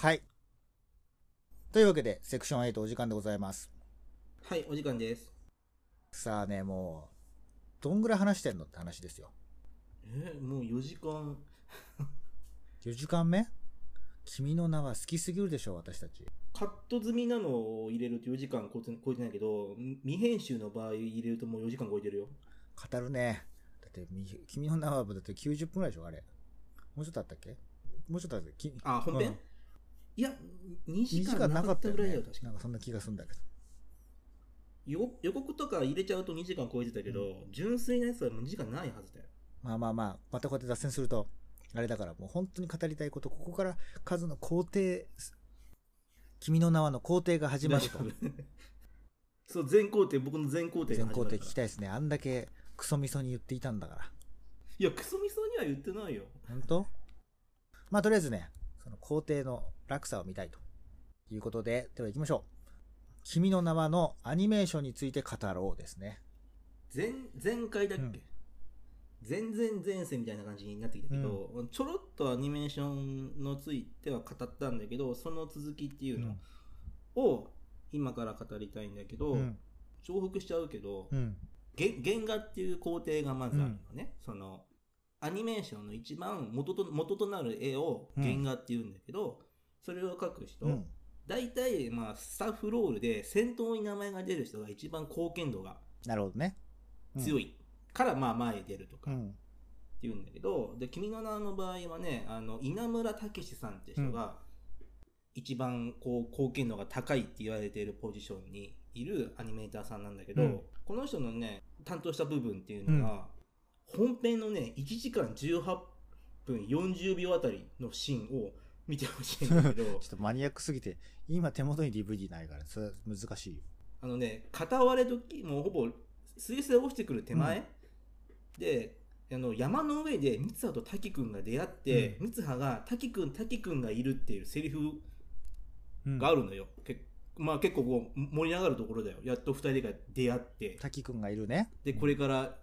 はい。というわけで、セクション8お時間でございます。はい、お時間です。さあね、もう、どんぐらい話してんのって話ですよ。えーもう4時間。4時間目？君の名は好きすぎるでしょ、私たち。カット済みなのを入れると4時間超えて超えてないけど、未編集の場合入れるともう4時間超えてるよ。語るね。だって、み君の名はだって90分ぐらいでしょ、あれ。もうちょっとあったっけ？もうちょっとあったっけ？きあ、本編、うんいや、2 2時時間なかったかったよねぐらいだよ、確。かなんかそんな気がするんだけど。予予告とか入れちゃうと2時間超えてたけど、純粋なやつはもう2時間ないはずだよ。まあまあまあ、またこうやって脱線すると、あれだからもう本当に語りたいこと、ここから数の工程、君の名はの工程が始まると。そう、全工程、僕の全工程が始まるから聞きたいですね。あんだけクソみそに言っていたんだから。いや、クソみそには言ってないよ。本当？まあとりあえずね、その工程の落差を見たいということで、では行きましょう。君の名はのアニメーションについて語ろうですね。前前回だっけ、うん前々前世みたいな感じになってきたけど、ちょろっとアニメーションのついては語ったんだけどその続きっていうのを今から語りたいんだけど、うん。重複しちゃうけど、原画っていう工程がまずあるのね、そのアニメーションの一番元と元となる絵を原画っていうんだけど、それを描く人、うん。大体まあスタッフロールで先頭に名前が出る人が一番貢献度がなるほどね。強いからまあ前に出るとかっうん。ていうんだけど、で君の名の場合はねあの稲村武さんって人が一番こう貢献度が高いって言われているポジションにいるアニメーターさんなんだけど、うんこの人のね担当した部分っていうのが、本編のね1時間18分40秒あたりのシーンを見てほしいんだけど ちょっとマニアックすぎて、今手元に DVD ないから、それは難しいよ。あのね、片割れ時、もうほぼ水星落ちてくる手前、で、あの山の上で三葉と滝くんが出会って、う三葉が滝くん、滝くんがいるっていうセリフうんがあるのよ。けまあ結構こう盛り上がるところだよ。やっと二人が出会って、滝くんがいるね。で、これから、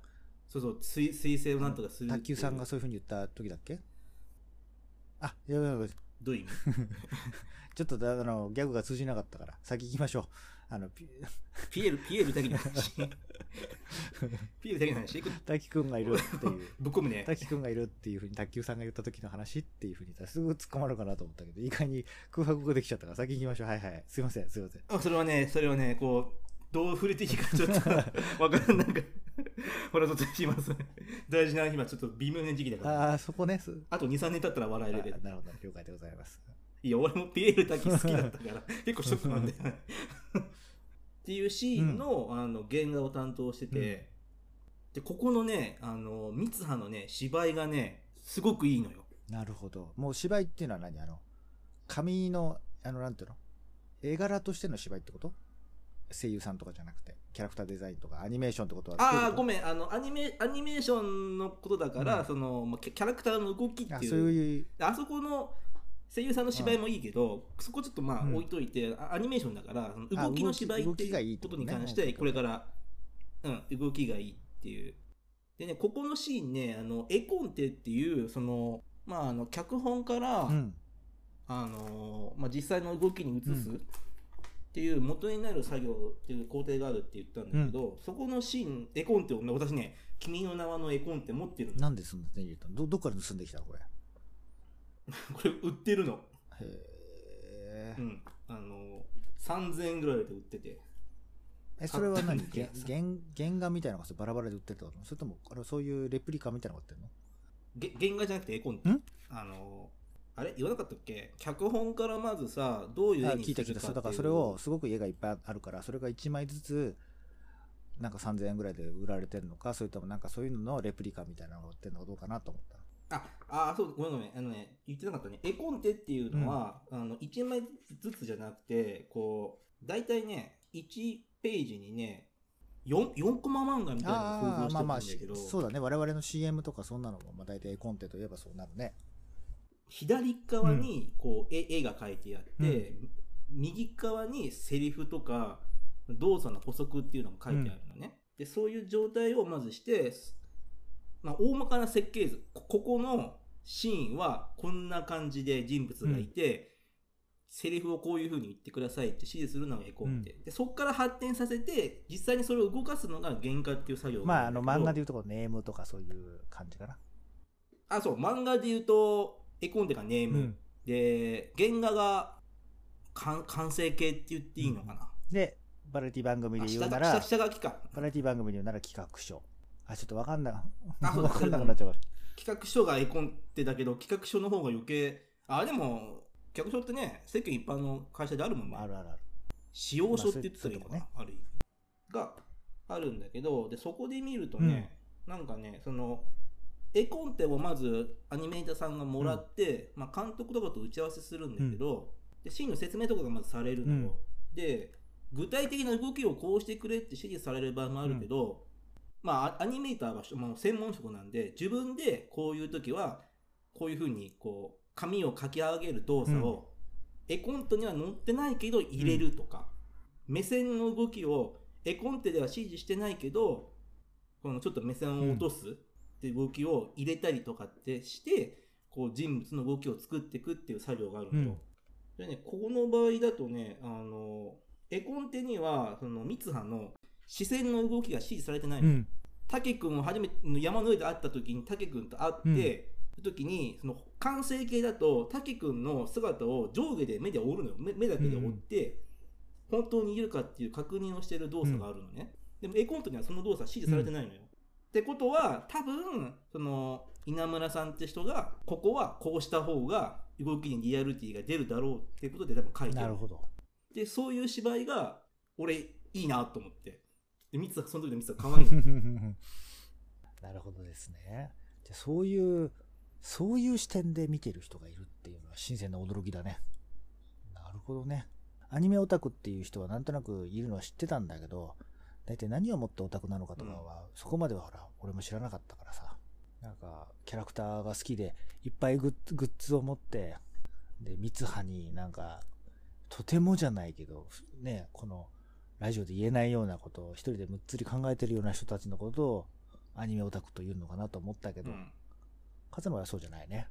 そうそう、水水星をなんとかする卓球さんがそういう風に言った時だっけ？あ、やばいやばい。どういう意味？ちょっとだあのギャグが通じなかったから、先行きましょう。あの、ピピエール、ピエールだけの話。ピエールだけの話？滝くんがいるっていう。ぶっ込むね。滝くんがいるっていう風に卓球さんが言った時の話っていう風に言ったらすぐ突っ込まれるかなと思ったけど、意外に空白ができちゃったから先行きましょう。はいはい。すいません、すいません。あそれはね、それはね、こう、どう触れていいかちょっとわからん、なんか、ほら、ちょっとします。大事な今、ちょっと微妙な時期だから。ああ、そこね。すあと2、3年経ったら笑えるけどあ。なるほど、了解でございます。いや、俺もピエール滝好きだったから、結構ショックなんだよね。っていうシーンの,、あの原画を担当してて、で、ここのね、あの、三葉のね、芝居がね、すごくいいのよ。なるほど。もう芝居っていうのは何？あの、紙の、あの、なんていうの？絵柄としての芝居ってこと？声優さんとかじゃなくて、キャラクターデザインとかアニメーションってことはああ、ごん。めん、あの、アニメ、アニメーションのことだから、うんその、まあキャラクターの動きってあいう。あそこの声優さんの芝居もいいけど、そこちょっとまあうん置いといて、あアニメーションだから、動きの芝居っていうことに関して、これから、うん、動きがいいっていう。でね、ここのシーンね、あの、絵コンテっていう、その、まあ、あの、脚本から、うん。あのまあ、実際の動きに移すうんっていう元になる作業っていう工程があるって言ったんだけど、そこのシーン、絵コンテをね、私ね、君の名はの絵コンテ持ってるの。なんでそんな手に入れたのど、どっから盗んできたのこれ？これ売ってるの。へーうん。あの3000円ぐらいで売ってて。え、それは何？原原画みたいなのがバラバラで売ってるってこと？それとも、あれそういうレプリカみたいなのが売ってるの？げ原画じゃなくて絵コンテん？あのあれ？言わなかったっけ？脚本からまずさ、どういうあ絵に聞いた聞いた。そうだからそれを、すごく家がいっぱいあるから、それが1枚ずつ、なんか3000円ぐらいで売られてるのか、それともなんかそういうののレプリカみたいなのが売ってるのかどうかなと思った。あ、あ、そう、ごめんごめん。あのね、言ってなかったね。絵コンテっていうのは、あの、1枚ずつじゃなくて、こう、大体ね、1ページにね、4, 4コマ漫画みたいなのを想ああ、像してまあまあ、したんだけど、そうだね。我々の CM とかそんなのも、まあ大体コンテといえばそうなるね。左側にこう絵絵が描いてあって、右側にセリフとか動作の補足っていうのが書いてあるのね、でそういう状態をまずして、まあ、大まかな設計図。こここのシーンはこんな感じで人物がいて、セリフをこういう風に言ってくださいって指示するのが絵コンテ、でそこから発展させて実際にそれを動かすのが原画っていう作業まあ、あの、漫画ででいうとネームとかそういう感じかな。あそう。漫画で言うと絵コンテがネーム、うん。で原画が完完成形って言っていいのかな、で、バラエティ番組あで言うなら、下書きかバラエティ番組で言うなら企画書。あ、ちょっとわかんな、あそうわかんなくなっちゃうか企画書が絵コンテだけど企画書の方が余計あでも企画書ってね世間一般の会社であるもんね。ら。あるあるある。使用書って言ってたらいいのかな、まある意味があるんだけどでそこで見るとね、なんかねその絵コンテをまずアニメーターさんがもらって、まあ、監督とかと打ち合わせするんだけど、でシーンの説明とかがまずされるのよ、で具体的な動きをこうしてくれって指示される場合もあるけど、まあアアニメーターはもう専門職なんで自分でこういう時はこういうふうにこう紙を書き上げる動作を、絵コンテには載ってないけど入れるとか、目線の動きを絵コンテでは指示してないけどこのちょっと目線を落とすって動きを入れたりとかってしてこう人物の動きを作っていくっていう作業があるのよ。でね、この場合だとね、あの、絵コンテには、その、三葉の視線の動きが指示されてないの。うん。竹くんを初めて山の上で会った時に竹くんと会って、時にその完成形だと竹くんの姿を上下で目で追うのよ。目目だけで追って、本当にいるかっていう確認をしてる動作があるのね、でも絵コンテにはその動作指示されてないのよ、ってことは多分その稲村さんって人がここはこうした方が動きにリアリティが出るだろうっていうことで多分書いてるなるほど。でそういう芝居が俺いいなと思ってで三葉その時の三葉可愛いの なるほどですね。じゃあそういう、そういう視点で見てる人がいるっていうのは新鮮な驚きだね。なるほどね。アニメオタクっていう人はなんとなくいるのは知ってたんだけど、大体何をもってオタクなのかとかは、そこまではほら、俺も知らなかったからさ。なんか、キャラクターが好きで、いっぱいグッズを持って、で、三葉になんか、とてもじゃないけど、ね、この、ラジオで言えないようなことを一人でむっつり考えてるような人たちのことをアニメオタクというのかなと思ったけど、うん勝野はそうじゃないね。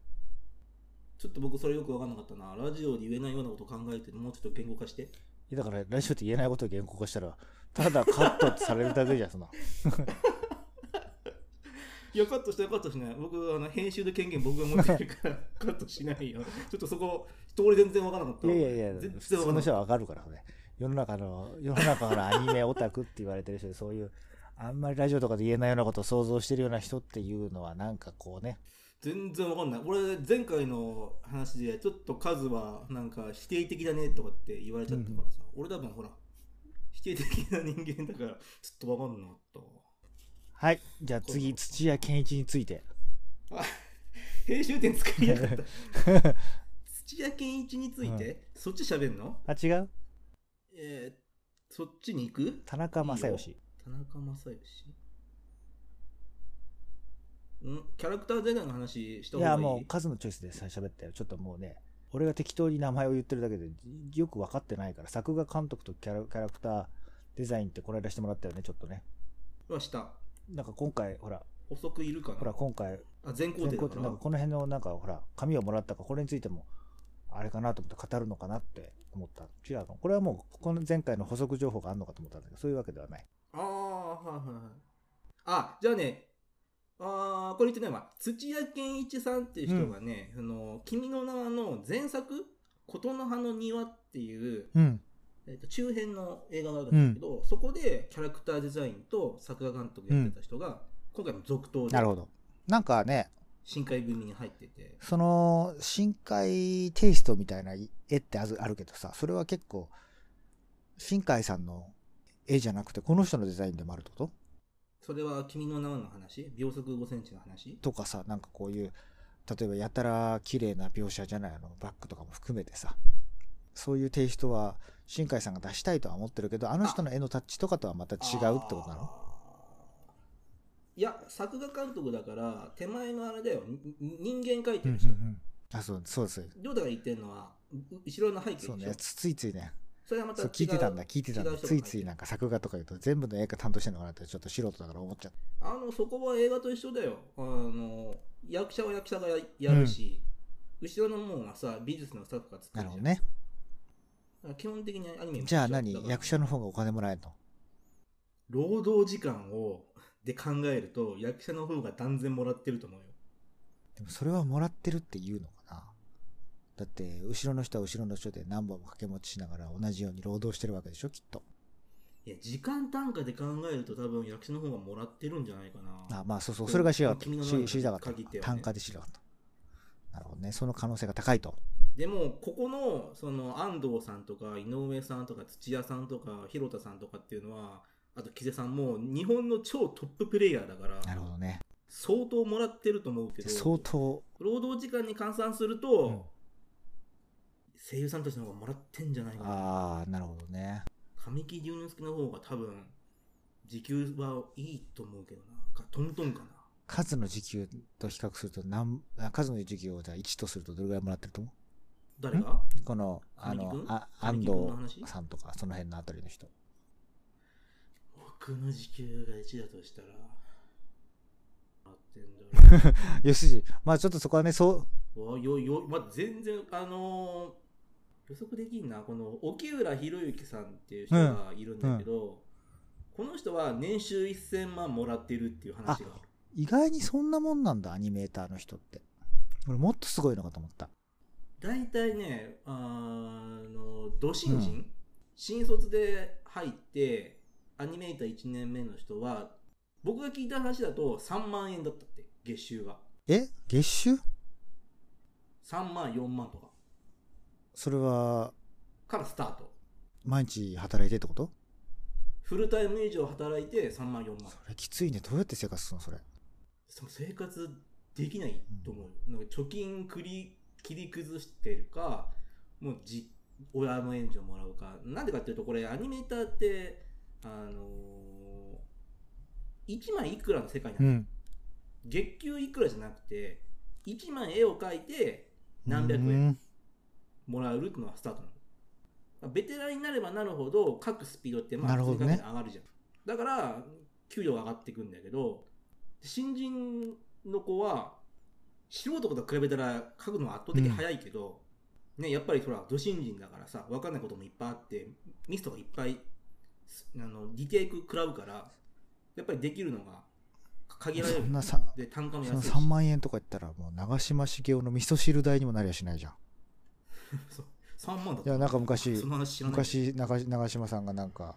ちょっと僕それよく分かんなかったな。ラジオで言えないようなことを考えて、もうちょっと言語化して。いやだからラジオって言えないことを言語化したら、ただカットってされるだけじゃん、そんな。いや、カットしてカットしない。僕、あの編集で権限僕が持ってるから、カットしないよ。ちょっとそこ、通り全然分からなかった。いやいやいや、全普然の人はわかるからね。世の中の、世の中のアニメオタクって言われてる人で、そういう、あんまりラジオとかで言えないようなことを想像してるような人っていうのは、なんかこうね、全然分かんない。俺、前回の話で、ちょっと数は、なんか、否定的だねとかって言われちゃったからさ。俺多分、ほら、否定的な人間だから、ちょっと分かんなかったわ。はい。じゃあ次、土屋健一について。あ編集点作りやがった。土屋健一について、そっち喋んの？あ、違う？えー、そっちに行く？田中正義。田中正義ん？キャラクターデザインの話したいや、方がいい？もう数のチョイスでさ喋ったよ。ちょっともうね、俺が適当に名前を言ってるだけでよく分かってないから、作画監督とキャラキャラクターデザインってこの間してもらったよね、ちょっとね。はした。なんか今回、ほら、補足いるかなほら今回、あ、全校ってなんかこの辺のなんかほら、紙をもらったから、これについても、あれかなと思って語るのかなって思った。違うのこれはもう、この前回の補足情報があるのかと思ったんだけど、そういうわけではない。ああ、はいはいはい。あ、じゃあね、あーこれ言ってないわ。土屋健一さんっていう人がね、あの君の名はの前作、琴の葉の庭っていう、うん。えー、と中編の映画があるんだけど、そこでキャラクターデザインと作画監督やってた人が、今回の続投でなるほど。なんかね、深海組に入ってて、その、深海テイストみたいな絵ってあるあるけどさ、それは結構、深海さんの絵じゃなくて、この人のデザインでもあるってこと？それは君の名はの話？秒速5センチの話？とかさ、なんかこういう、例えばやたら綺麗な描写じゃないの、バックとかも含めてさ、そういうテイストは、新海さんが出したいとは思ってるけど、あ。の人の絵のタッチとかとはまた違うってことなの？いや、作画監督だから、手前のあれだよ、に人間描いてうんる人。うんうん。あ、そう、そうです。亮太が言ってるのは、う後ろの背景でしょ？そうね、つついついね、それはまた聞いてたんだ、聞いてたんだ。ついついなんか作画とか言うと全部の絵が担当してるのかなってちょっと素人だから思っちゃった。あの、そこは映画と一緒だよ。あの、役者は役者がややるし、後ろのもんはさ、美術のスタッフが作るなるほどね。基本的にアニメじゃあ何？役者の方がお金もらえるの？労働時間をで考えると役者の方が断然もらってると思うよでもそれはもらってるって言うの？だって、後ろの人は後ろの人で何本も掛け持ちしながら同じように労働してるわけでしょ、きっと。いや時間単価で考えると多分役者の方がもらってるんじゃないかなあ、まあそうそう、それが知りたかった。知かった単価で知りたかった。なるほどね。その可能性が高いと。でもここのその安藤さんとか井上さんとか土屋さんとか広田さんとかっていうのはあと木瀬さんも日本の超トッププレイヤーだからなるほどね。相当もらってると思うけど相当、労働時間に換算すると、うん声優さんたちの方がもらってんじゃないかな。ああ、なるほどね。神木隆之介の方が多分時給はいいと思うけどな。かトントンかな。数の時給と比較すると何、あ数の時給をじゃあ1とするとどれぐらいもらってると思誰が？うこの、あのあ神安藤さんとか、その辺のあたりの人。僕の時給が1だとしたら。よし、まあちょっとそこはね、そう、わよよ、まあ、全然あのー予測できんな。この沖浦博之さんっていう人がいるんだけど、この人は年収1000万もらってるっていう話が。ある意外にそんなもんなんだ、アニメーターの人って。俺もっとすごいのかと思った。大体ねあの土新人、うん。新卒で入ってアニメーター1年目の人は僕が聞いた話だと3万円だったって月収が。え？月収？3万4万とかそれは、からスタート。毎日働いてってこと？フルタイム以上働いて3万4万それきついね。どうやって生活するの？それ。その生活できないと思うよ、なんか貯金繰り切り崩してるかもうじ親の援助もらうか。なんでかっていうとこれアニメーターってあのー、1枚いくらの世界なの、うん。月給いくらじゃなくて1枚絵を描いて何百う円んもらうっていうのがスタートなの。ベテランになればなるほど書くスピードってまあなるほどね。上がるじゃん。だから給料が上がっていくんだけど新人の子は素人と比べたら書くのは圧倒的に早いけど、ね、やっぱりほら土新人だからさ分かんないこともいっぱいあってミスとかいっぱいすあのリテイク食らうからやっぱりできるのが限られる。そんなさ、で単価も安いし。3万円とか言ったら、もう長嶋茂雄の味噌汁代にもなりゃしないじゃん。そう。3万だいや、なんか昔昔長長嶋さんがなんか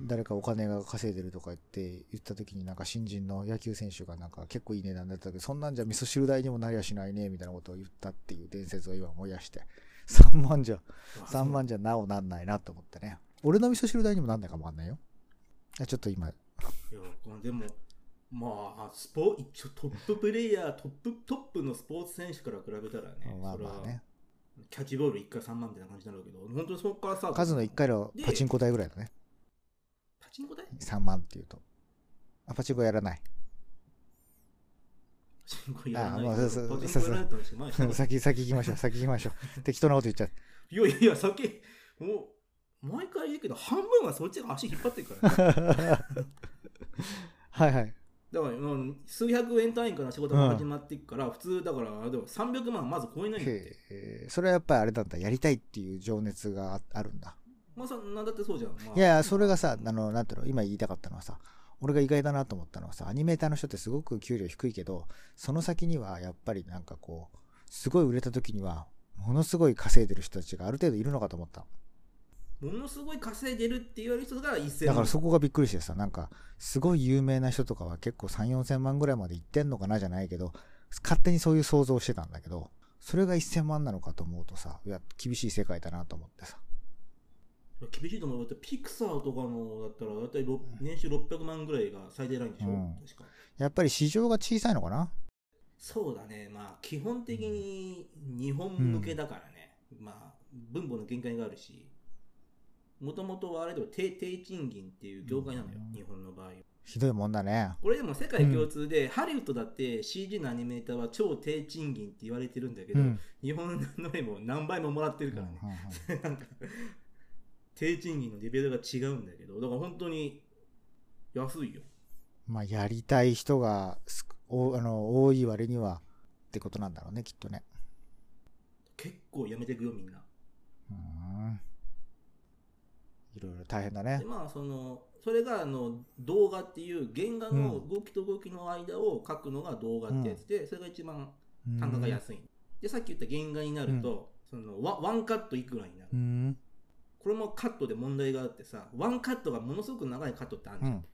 誰かお金が稼いでるとか言って言った時になんか新人の野球選手がなんか結構いい値段だったけどそんなんじゃ味噌汁代にもなりゃしないねみたいなことを言ったっていう伝説を今思い出して。3万じゃあ3万じゃなおなんないなと思ってね。俺の味噌汁代にもなんないかもわかんないよ。いやちょっと今。いやでもまあスポ一応トッププレイヤートップトップのスポーツ選手から比べたらね、まあまあねキャッチボール1回3万みたいな感じになるけど本当にそこからさ数の1回のパチンコ代ぐらいだね。パチンコ代3万っていうと。あパチンコやらない。パチンコやらない。あまあそうそうパチンコやられたんですよ前に先先行きましょう先行きましょう。適当なこと言っちゃう。いやいや先もう毎回言うけど半分はそっちが足引っ張ってるから、ね、はいはいだからもう数百円単位から仕事が始まっていくから、普通だからでも300万まず超えないんだって。それはやっぱりあれなんだやりたいっていう情熱がああるんだ。まあそなんだってそうじゃん、まあ。いやいやそれがさあのなんていうの今言いたかったのはさ俺が意外だなと思ったのはさアニメーターの人ってすごく給料低いけどその先にはやっぱりなんかこうすごい売れた時にはものすごい稼いでる人たちがある程度いるのかと思ったものすごい稼いでるって言われる人が1000だからそこがびっくりしてさなんかすごい有名な人とかは結構3 4 0 0 0万ぐらいまでいってんのかなじゃないけど勝手にそういう想像をしてたんだけどそれが1000万なのかと思うとさいや厳しい世界だなと思ってさ。厳しいと思う。だってピクサーとかのだったら大体ろ年収600万ぐらいが最低ラインでしょ、うん。確か。やっぱり市場が小さいのかな？そうだね。まあ基本的に日本向けだからね、まあ分母の限界があるしもともとはあれでも低低賃金っていう業界なのよ、うん。日本の場合ひどいもんだね。これでも世界共通で、ハリウッドだって CG のアニメーターは超低賃金って言われてるんだけど、うん。日本の絵も何倍ももらってるからね、うんうんうん。なんか低賃金のレベルが違うんだけどだから本当に安いよ。まあ、やりたい人がすおあの多い割にはってことなんだろうね、きっとね。結構やめていくよみんな。うーんいろいろ大変だねで。まあそのそれがあの動画っていう原画の動きと動きの間を描くのが動画ってやつで、それが一番単価が安い、でさっき言った原画になると、そのワワンカットいくらになる、うん。これもカットで問題があってさワンカットがものすごく長いカットってあるじゃん、うん。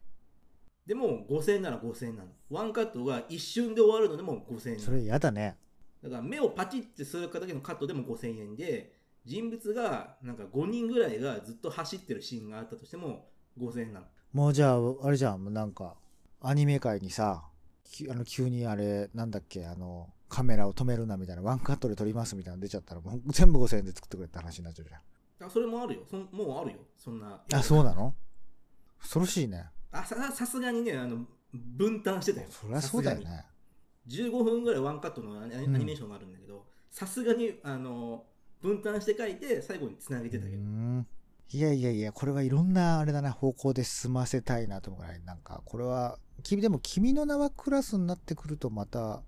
でも5000円なら5000円なのワンカットが一瞬で終わるのでも5000円それ嫌だね。だから目をパチッてするかだけのカットでも5000円で人物がなんか5人ぐらいがずっと走ってるシーンがあったとしても5000円なの。もうじゃあ、あれじゃん、もうなんか、アニメ界にさ、きあの急にあれ、なんだっけ、あの、カメラを止めるなみたいな、ワンカットで撮りますみたいなの出ちゃったら、もう全部5000円で作ってくれって話になっちゃうじゃん。あそれもあるよ。そんもうあるよ。そんなあ、そうなの？恐ろしいね。あささすがにねあの分担してたよ。そりゃそうだよね。15分ぐらいワンカットのアニメーションがあるんだけどさすがにあの分担して書いて最後につなげてたけど、うん。いやいやいや、これはいろんな、あれだな、方向で進ませたいなと思うぐらい、なんか、これは、君、でも、君の名はクラスになってくると、また、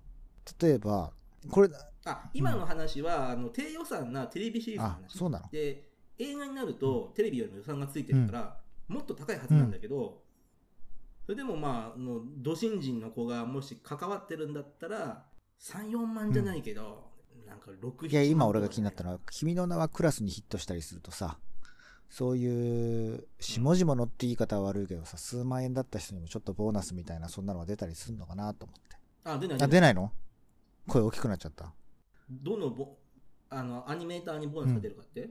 例えば、これ、あ今の話は、あの低予算なテレビシリーズのあ、話そうなの？で映画になるとテレビよりも予算がついてるから、もっと高いはずなんだけど、それでもまああの土新人の子がもし関わってるんだったら34万じゃないけど、なんか6いや、今俺が気になったのは、君の名はクラスにヒットしたりするとさ、そういう、下々のって言い方は悪いけどさ、数万円だった人にもちょっとボーナスみたいな、そんなのが出たりするのかなと思って。あ出ないあ、出ないの？声大きくなっちゃった？どのボあのアニメーターにボーナスが出るかって、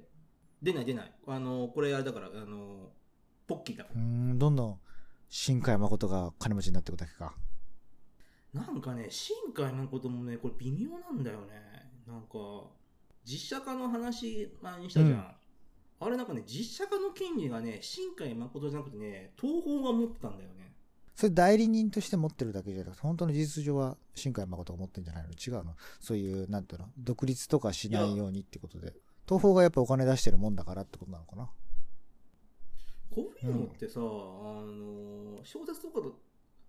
出ない出ないあのこれあれだからあのポッキーだからうーん、どんどん、新海誠が金持ちになっていくだけか。なんかね、新海誠もね、これ微妙なんだよね。なんか、実写化の話前にしたじゃん。うんあれなんかね、実写化の権利がね、新海誠じゃなくてね、東宝が持ってたんだよね。それ代理人として持ってるだけじゃなくて、本当の事実上は新海誠が持ってるんじゃないの？違うの？そういう、なんていうの？独立とかしないようにってことで。東宝がやっぱお金出してるもんだからってことなのかな？こういうのってさ、あの、小説とかと、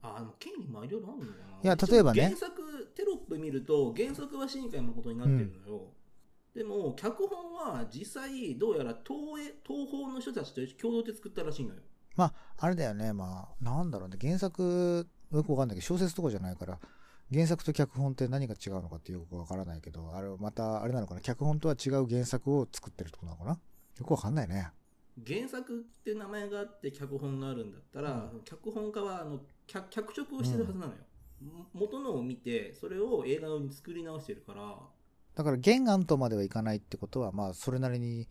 あ、でも権利もいろいろあるのかな。いや例えばね原作、テロップ見ると、原作は新海誠になってるのよ。でも、脚本は実際、どうやら東映東宝の人たちと共同で作ったらしいのよ。まあ、あれだよね。まあ、なんだろうね。原作、よくわかんないけど、小説とかじゃないから、原作と脚本って何が違うのかってよくわからないけど、あれ、また、あれなのかな。脚本とは違う原作を作ってるってことなのかなよくわかんないね。原作って名前があって脚本があるんだったら、脚本家はあの脚脚色をしてるはずなのよ、も元のを見てそれを映画用に作り直してるから。だから原案とまではいかないってことは、まあ、それなりに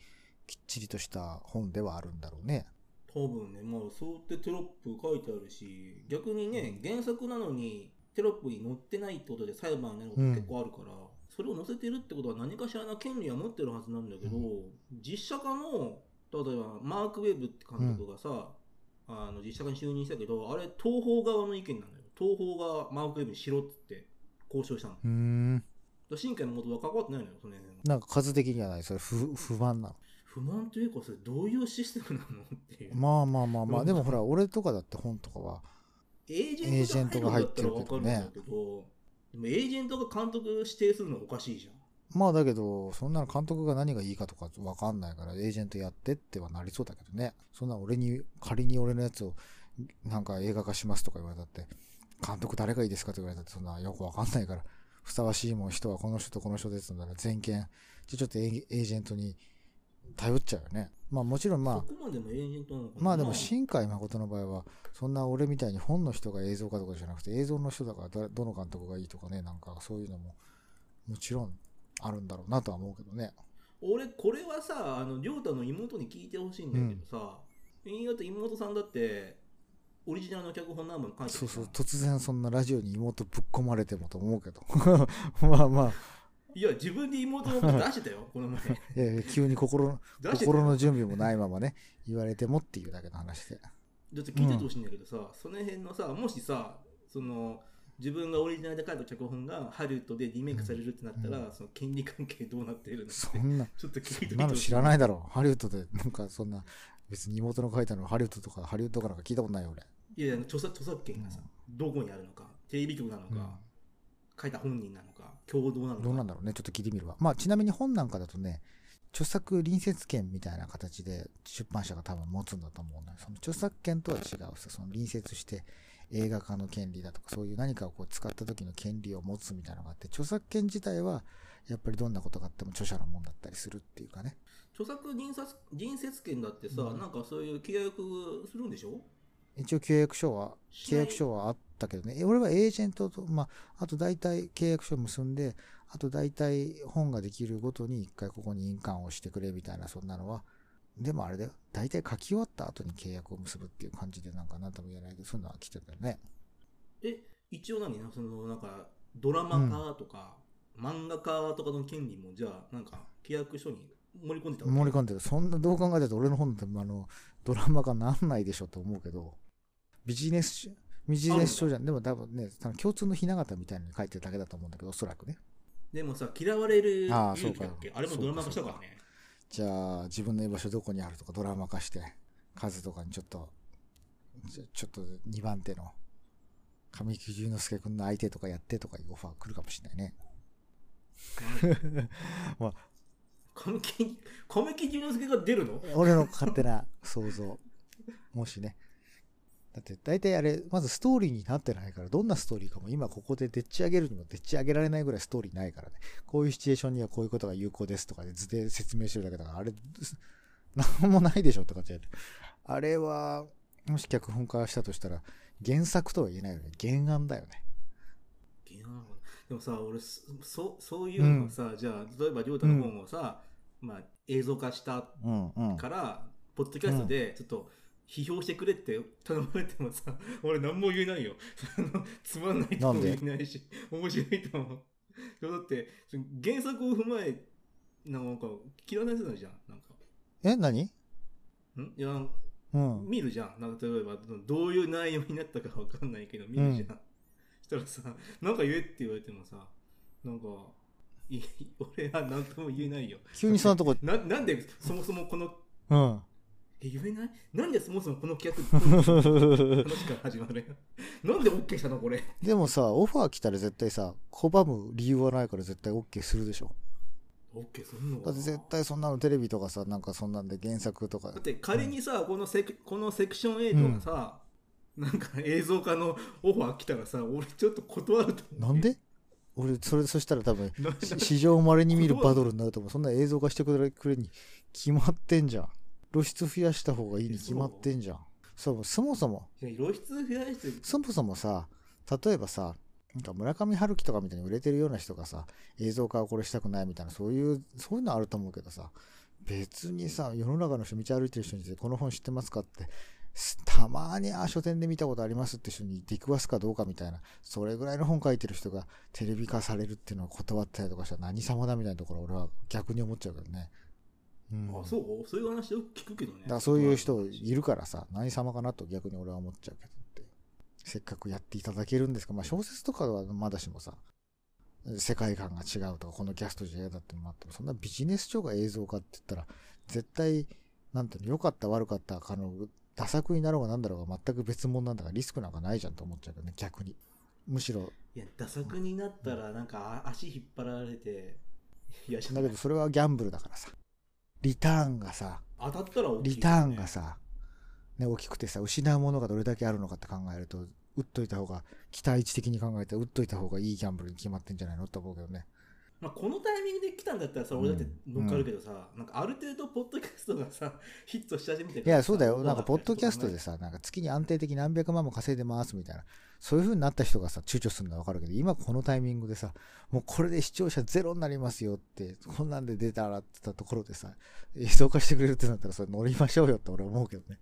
きっちりとした本ではあるんだろうね。多分ね。まあそうってテロップ書いてあるし逆にね原作なのにテロップに載ってないってことで裁判になること結構あるから、それを載せてるってことは何かしらの権利は持ってるはずなんだけど、実写化の例えばマーク・ウェブって監督がさ、あの実写化に就任したけどあれ東宝側の意見なんだよ。東宝がマーク・ウェブにしろっつって交渉したの。うーん。ら新海誠は関わってないのよその辺なんか数的にはない。それ不、不満なの？不満というかそれどういうシステムなのっていう、まあまあまあまあ、うん。でもほら、俺とかだって本とかは、エージェントが入ってるけエどでもエージェントが監督指定するのはおかしいじゃんまあだけど、そんなの監督が何がいいかとかわかんないから、エージェントやってってはなりそうだけどね。そんな俺に、仮に俺のやつを、なんか映画化しますとか言われたって、監督誰がいいですかって言われたって、そんなよくわかんないから、ふさわしいもん人はこの人とこの人ですんだら全権、じゃちょっとエージェントに頼っちゃうよね。まあもちろんまあ、まあでも新海誠の場合は、そんな俺みたいに本の人が映像化とかじゃなくて、映像の人だからどどの監督がいいとかね、なんかそういうのも、もちろんあるんだろうなとは思うけどね。俺これはさあの亮太の妹に聞いてほしいんだけどさ、新潟妹さんだってオリジナルの脚本何本も書いてるそうそう、突然そんなラジオに妹ぶっ込まれてもと思うけど。まあまあ、いや自分で妹のこと出してたよ この前いやいや急に心心の準備もないままね、言われてもっていうだけの話で。だって聞いててほしいんだけどさ、その辺のさもしさその自分がオリジナルで書いた脚本がハリウッドでリメイクされるってなったら、その権利関係どうなっているのそんな、ちょっと聞いてそんなの知らないいだろ。ハリウッドで、なんかそんな、別に妹の書いたのハリウッドとかハリウッドかなんか聞いたことないよ俺。いやいや著作著作権がさ、どこにあるのかテレビ局なのか、うん書いた本人なのか共同なのかどうなんだろうね。ちょっと聞いてみるわ。まあ、ちなみに本なんかだとね、著作隣接権みたいな形で出版社が多分持つんだと思うのよ。その著作権とは違うさ、その隣接して映画化の権利だとか、そういう何かをこう使った時の権利を持つみたいなのがあって、著作権自体はやっぱりどんなことがあっても著者のもんだったりするっていうかね。著作隣接隣接権だってさ、うん。なんかそういう契約するんでしょ？一応契約書は、契約書はあったけどね、え俺はエージェントと、まあ、あと大体契約書結んで、あと大体本ができるごとに一回ここに印鑑をしてくれみたいな、そんなのは、でもあれだよ、大体書き終わった後に契約を結ぶっていう感じでなんか何とも言えないけど、そういうのは来てたよね。え一応何？そのなんかドラマ化とか、漫画化とかの権利もじゃあなんか契約書に盛り込んでた盛り込んでる。そんな、どう考えたら俺の本って、あの、ドラマ化なんないでしょと思うけど、ビジネス書、ビジネス書じゃん。でも多分ね、多分共通のひな形みたいに書いてるだけだと思うんだけど、おそらくね。でもさ嫌われる勇気だっけ？あれもドラマ化したからねじゃあ、自分の居場所どこにあるとかドラマ化して、数とかにちょっと、ちょちょっと2番手の、神木隆之介君の相手とかやってとかいうオファー来るかもしれないね。まあ神木神木隆之介が出るの？俺の勝手な想像。もしね。だって大体あれ、まずストーリーになってないから、どんなストーリーかも今ここででっち上げるにもでっち上げられないぐらいストーリーないからね。こういうシチュエーションにはこういうことが有効ですとかで図で説明してるだけだから、あれ、なんもないでしょって感じだよねあれは、もし脚本化したとしたら、原作とは言えないよね。原案だよね。いやでもさ俺そそそういうのさ、じゃあ例えば亮太の本をさ、まあ、映像化したうんうん。からポッドキャストでちょっと批評してくれって頼まれてもさ 俺何も言えないよ。つまんないとも言えないし面白いとも。だって原作を踏まえなんか嫌わない人なんじゃん。なんか。え、何？ん？いやうん。見るじゃん。なんか例えばどういう内容になったかわかんないけど見るじゃん、したらさなんか言えって言われてもさなんかい俺は何とも言えないよ。急にそんなとこ、ななんでそもそもこのうん。え言えない？なんでそもそもこの企画話から始まるよなんで OK したのこれ？でもさ、オファー来たら絶対さ、拒む理由はないから絶対 OK するでしょ。OK すんのだって絶対そんなのテレビとかさ、なんかそんなんで原作とか。だっ。て仮にさ、このセクこのセクション8がさ、なんか映像化のオファー来たらさ俺ちょっと断ると思う。なんで？俺、それ、そしたら多分、史上稀に見る？バトルになると思う。そんな映像化してくれくれに決まってんじゃん。露出増やした方がいいに決まってんじゃん。そう、そもそも、露出増やしてそもそもさ、例えばさ、なんか村上春樹とかみたいに売れてるような人がさ、映像化をこれしたくないみたいな、そういう、そういうのあると思うけどさ、別にさ、世の中の人、道歩いてる人にこの本知ってますかって、すたまに、あ、書店で見たことありますって人に出くわすかどうかみたいな、それぐらいの本書いてる人がテレビ化されるっていうのを断ったりとかしたら何様だみたいなところ俺は逆に思っちゃうけどね。うん。あそうそういう話よく聞くけどねだからそういう人いるからさ、何様かなと逆に俺は思っちゃうけどって。せっかくやっていただけるんですか、まあ小説とかはまだしもさ、世界観が違うとか、このキャストじゃ嫌だってのもあっても、そんなビジネス書が映像化って言ったら、絶対、なんていうの、良かった悪かったかの、打作になろうがなんだろうが全く別物なんだからリスクなんかないじゃんと思っちゃうけどね、逆に。むしろ、いや打作になったらなんかあ足引っ張られていやだけどそれはギャンブルだからさ。リターンがさ、当たったら大きいよねリターンがさ、ね、大きくてさ、失うものがどれだけあるのかって考えると、打っといた方が、期待値的に考えて、打っといた方がいいギャンブルに決まってんじゃないのって思うけどね。まあ、このタイミングで来たんだったらさ、俺だって乗っかるけどさ、なんかある程度ポッドキャストがさ ヒットし始めてるいや、そうだよ。なんか、かポッドキャストでさ、なんか月に安定的に何百万も稼いでますみたいな。そういう風になった人がさ、躊躇するのはわかるけど、今このタイミングでさ、もうこれで視聴者ゼロになりますよって、こんなんで出たらって言ったところでさ、映像化してくれるってなったら、それ乗りましょうよって俺は思うけどね。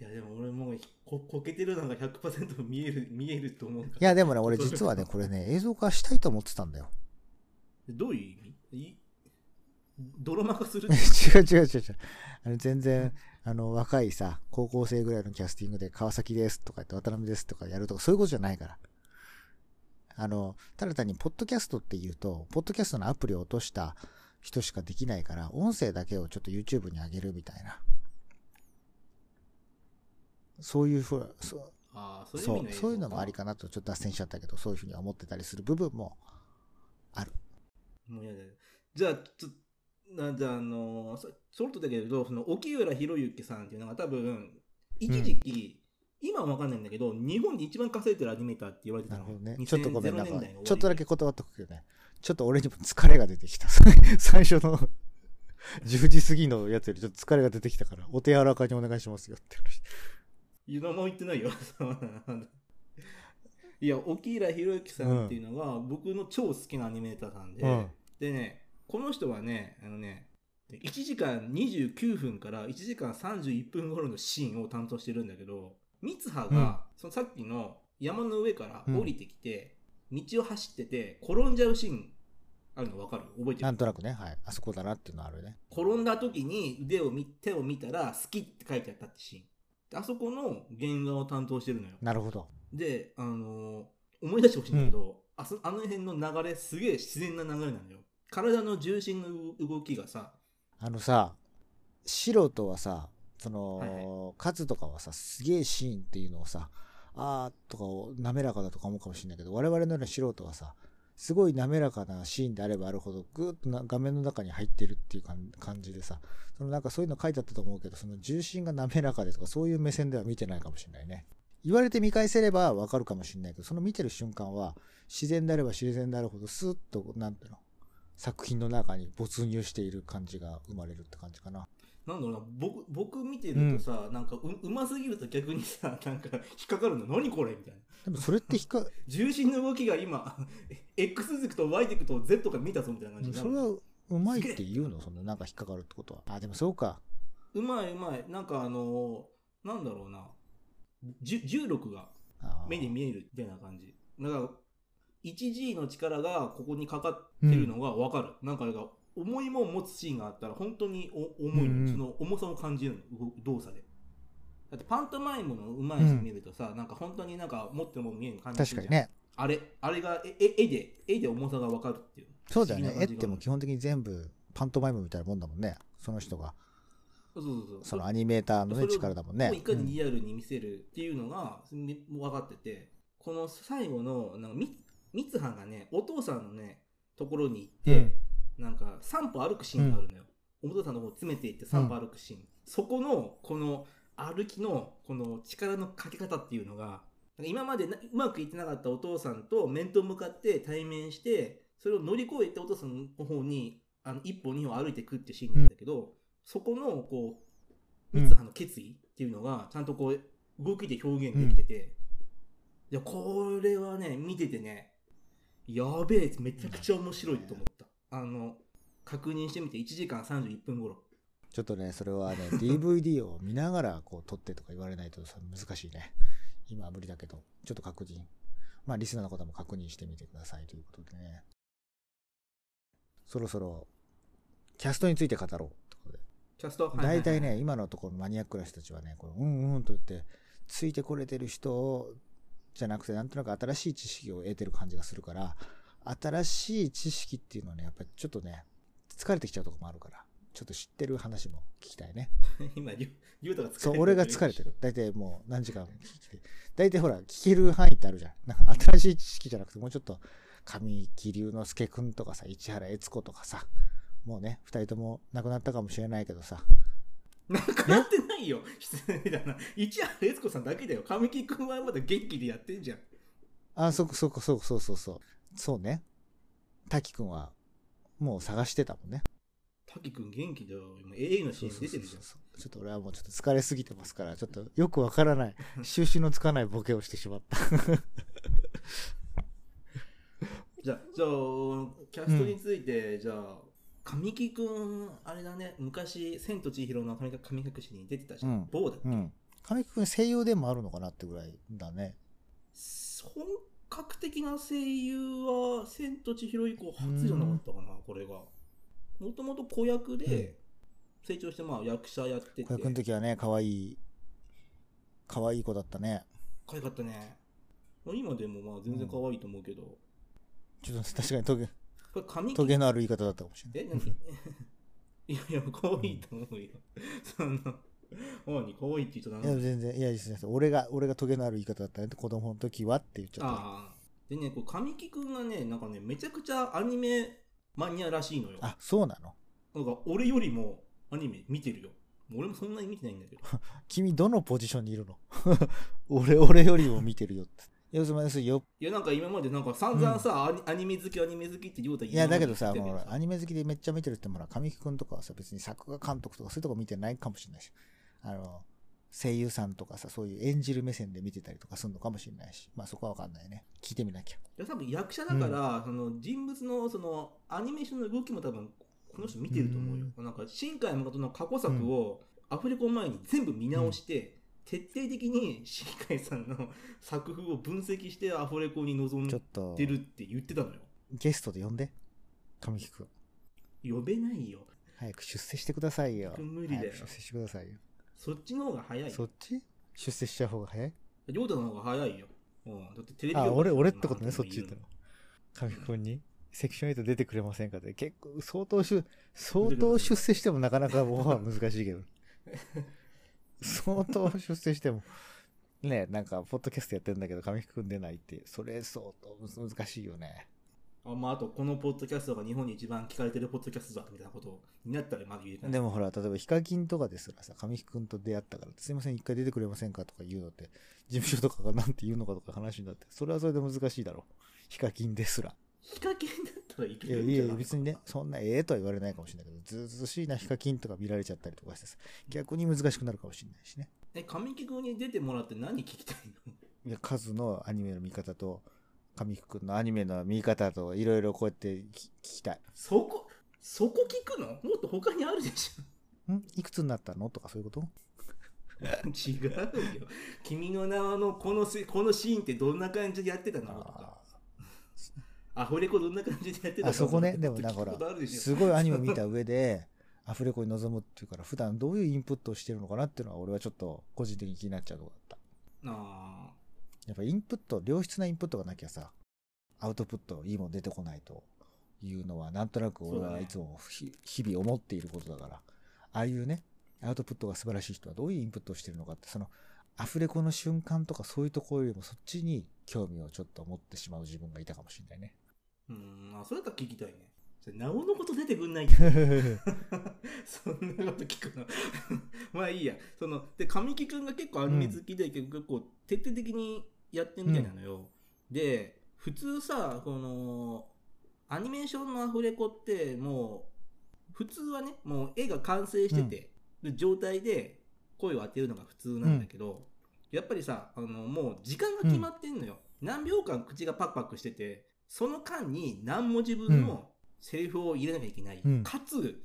いやでも俺もうここけてるのが100%見える見えると思うからいや、でもね、俺実はね、これね、映像化したいと思ってたんだよ。どういう意味？い泥まかする？違う違う違う違う。あの全然、あの、若いさ、高校生ぐらいのキャスティングで、川崎ですとか言って、渡辺ですとかやるとか、そういうことじゃないから。あの、ただ単に、ポッドキャストって言うと、ポッドキャストのアプリを落とした人しかできないから、音声だけをちょっと YouTube に上げるみたいな。そういうふう、そう、ああそういうそうそういうのもありかなと、ちょっと脱線しちゃったけど、そういうふうには思ってたりする部分もある。もうやだよじゃあちょなんであのそそろっとだけどその沖浦博之さんっていうのが多分一時期、今は分かんないんだけど日本で一番稼いでるアニメーターって言われてたのなるほどね。2000ちょっとごめん、なんか年代の終わり、ちょっとだけ断っとくけどね。ちょっと俺にも疲れが出てきた。最初の 10時過ぎのやつよりちょっと疲れが出てきたから、お手柔らかにお願いしますよって話。湯のも言ってないよ。いや沖浦博之さんっていうのが僕の超好きなアニメーターさんで、うん。でねこの人はねあのね1時間29分から1時間31分頃のシーンを担当してるんだけど三葉が、そのさっきの山の上から降りてきて、道を走ってて転んじゃうシーンあるの分かる？覚えてる？なんとなくね、はい。あそこだなっていうのはあるね。転んだ時に腕を見手を見たら好きって書いてあったってシーン。であそこの原画を担当してるのよ。なるほど。で、あのー思い出してほしいんだけど、あそあの辺の流れすげえ自然な流れなのよ。体の重心の動きがさあのさ、素人はさ、その、はいは数とかはさ、すげえシーンっていうのをさ、あーとかを滑らかだとか思うかもしれないけど、我々のような素人はさ、すごい滑らかなシーンであればあるほど、ぐーっとな画面の中に入ってるっていう感じでさ、そのなんかそういうの書いてあったと思うけど、その重心が滑らかでとか、そういう目線では見てないかもしれないね。言われて見返せればわかるかもしれないけど、その見てる瞬間は、自然であれば自然であるほど、スーッと、なんていうの、作品の中に没入している感じが生まれるって感じかな。なんだろうな僕僕見てるとさ、なんかううますぎると逆にさ なんか引っかかるの。何これみたいな。でもそれって引っか、重心の動きが今 X 軸と Y 軸と Z が見たぞみたいな感じそれはうまいって言うの？そんななんか引っかかるってことは。あ、でもそうか。うまいうまい。なんかあのーなんだろうな。じゅ重力が目に見えるみたいな感じ。だから 1G の力がここにかかってるのが分かる、なんかが重いもん持つシーンがあったら本当にお重いの、うんうん。その重さを感じるの動動作で。だってパントマイムの上手い人見るとさ、なんか本当になんか持ってるもん見える感じ確かにね。あれあれがええ絵で絵で重さが分かるっていう。そうだよね。絵っても基本的に全部パントマイムみたいなもんだもんね。その人が。そうそうそう。そのアニメーターのね、力だもんね。を。いかにリアルに見せるっていうのがみ分かってて、この最後のなんかみ三葉がねお父さんのねところに行って、なんか散歩歩くシーンがあるのよ、お父さんの方詰めていって散歩歩くシーン、そこのこの歩きのこの力のかけ方っていうのが今までうまくいってなかったお父さんと面と向かって対面してそれを乗り越えてお父さんの方にあの一歩二歩歩いていくっていうシーンなんだけど、そこのこう三葉の決意っていうのがちゃんとこう動きで表現できてて、いやこれはね見ててねやべえめちゃくちゃ面白いと思った、あの確認してみて1時間31分頃ちょっとね、それはね、DVD を見ながらこう撮ってとか言われないとさ難しいね。今は無理だけど、ちょっと確認。まあ、リスナーの方も確認してみてくださいということでね。そろそろ、キャストについて語ろうってことで。キャスト？大体ね、今のところマニアックな人たちはね、こううんうんと言って、ついてこれてる人じゃなくて、なんとなく新しい知識を得てる感じがするから、新しい知識っていうのはね、やっぱりちょっとね、疲れてきちゃうところもあるから、ちょっと知ってる話も聞きたいね。今リュリュウタが疲れてそう、る俺が疲れてる。大体もう何時間聞いて。大体ほら、聞ける範囲ってあるじゃん。なんか新しい知識じゃなくて、もうちょっと、神木隆之介くんとかさ、市原悦子とかさ、もうね、二人とも亡くなったかもしれないけどさ、なくなってないよ失礼だな市原悦子さんだけだよ神木君はまだ元気でやってんじゃんあ、そこそこそうそうそうそう。そうね。滝くんは、もう探してたもんね。滝君元気だよ今 AA のシーン出てるじゃんちょっと俺はもうちょっと疲れすぎてますから、ちょっとよくわからない、収集のつかないボケをしてしまった。じゃあ、じゃあ、キャストについて、じゃあ、神木くん、あれだね、昔、千と千尋の神神隠しに出てたじゃん。うん某だっけ、うん。神木くん声優でもあるのかなってぐらいだね。本格的な声優は、千と千尋以降初じゃなかったかな、これが。もともと子役で、成長して、まあ、役者やってて。子役の時はね、可愛い、可愛い子だったね。可愛かったね。まあ今でもまあ全然可愛いと思うけど、ちょっと確かにトゲ、これ神木トゲのある言い方だったかもしれない。え、何 いやいや、可愛いと思うよ。そんな、何可愛いって言っちゃダいや、全然、いや、ですね。俺が、俺がトゲのある言い方だったね。子供の時はって言っちゃった。ああ。でね、こう神木くんがね、なんかね、めちゃくちゃアニメマニアらしいのよ。あ、そうなの？なんか俺よりもアニメ見てるよ。俺もそんなに見てないんだけど。君どのポジションにいるの？俺、俺よりも見てるよって。要するによ、いやなんか今までなんか散々さ、アニアニメ好きアニメ好きって言うたいや、だけどさ、もうアニメ好きでめっちゃ見てるってもほら、神木くんとかはさ、別に作画監督とかそういうとこ見てないかもしれないし、あの、声優さんとかさ、そういう演じる目線で見てたりとかするのかもしれないし、まあそこはわかんないね。聞いてみなきゃ。いや多分役者だから、その人物のそのアニメーションの動きも多分この人見てると思うよ。なんか新海誠の過去作をアフレコ前に全部見直して、徹底的に新海さんの 作風を分析してアフレコに臨んでるって言ってたのよ。ゲストで呼んで。神木くん。呼べないよ。早く出世してくださいよ。無理だよ出世してくださいよ。そっちの方が早いよ。そっち？出世しちゃう方が早い？りょうたの方が早いよ。うん、だってテレビあ、局俺、俺ってことね、まあそっち言ったの。神木くんに？セクション8出てくれませんかって、結構、相当しゅ、相当出世してもなかなか僕は難しいけど。相当出世しても、ね、なんか、ポッドキャストやってるんだけど、神木くん出ないって、それ相当難しいよね。あまあ、あと、このポッドキャストが日本に一番聞かれてるポッドキャストだみたいなことになったらまだ言えない。でもほら、例えばヒカキンとかですらさ、神木くんと出会ったから、すいません、一回出てくれませんかとか言うのって、事務所とかがなんて言うのかとか話になって、それはそれで難しいだろう。ヒカキンですら。ヒカキンだったらいけいやるんじゃないいや、別にね、そんなええとは言われないかもしれないけど、ずうずうしいなヒカキンとか見られちゃったりとかしてさ、逆に難しくなるかもしれないしね。え、神木君に出てもらって何聞きたいのいや、カズのアニメの見方と、神木くんのアニメの見方と、いろいろこうやって聞聞きたい。そこ、そこ聞くの？もっと他にあるでしょ。ん？いくつになったの？とかそういうこと？違うよ。君の名はのこのせこのシーンってどんな感じでやってたの？とか。あアフレコどんな感じでやってたの？あそこね、でもなほらすごいアニメ見た上で、アフレコに臨むっていうから、普段どういうインプットをしてるのかなっていうのは、俺はちょっと個人的に気になっちゃうとこだった。あやっぱインプット、良質なインプットがなきゃさ、アウトプット、いいもん出てこないというのは、なんとなく俺はいつもひ日々思っていることだから、ああいうね、アウトプットが素晴らしい人はどういうインプットをしてるのかって、その、アフレコの瞬間とかそういうところよりもそっちに興味をちょっと持ってしまう自分がいたかもしれないね。ーうん、あ、それだったら聞きたいね。なおのこと出てくんない そんなこと聞くの まあいいや。その、で、神木くんが結構アニメ好きで、結構徹底的にやってるみたいなのよ。で、普通さ、この、アニメーションのアフレコってもう、普通はね、もう絵が完成してて、る状態で声を当てるのが普通なんだけど、やっぱりさ、あの、もう時間が決まってんのよ。何秒間口がパクパクしてて、その間に何文字分のセリフを入れなきゃいけない。うんかつ、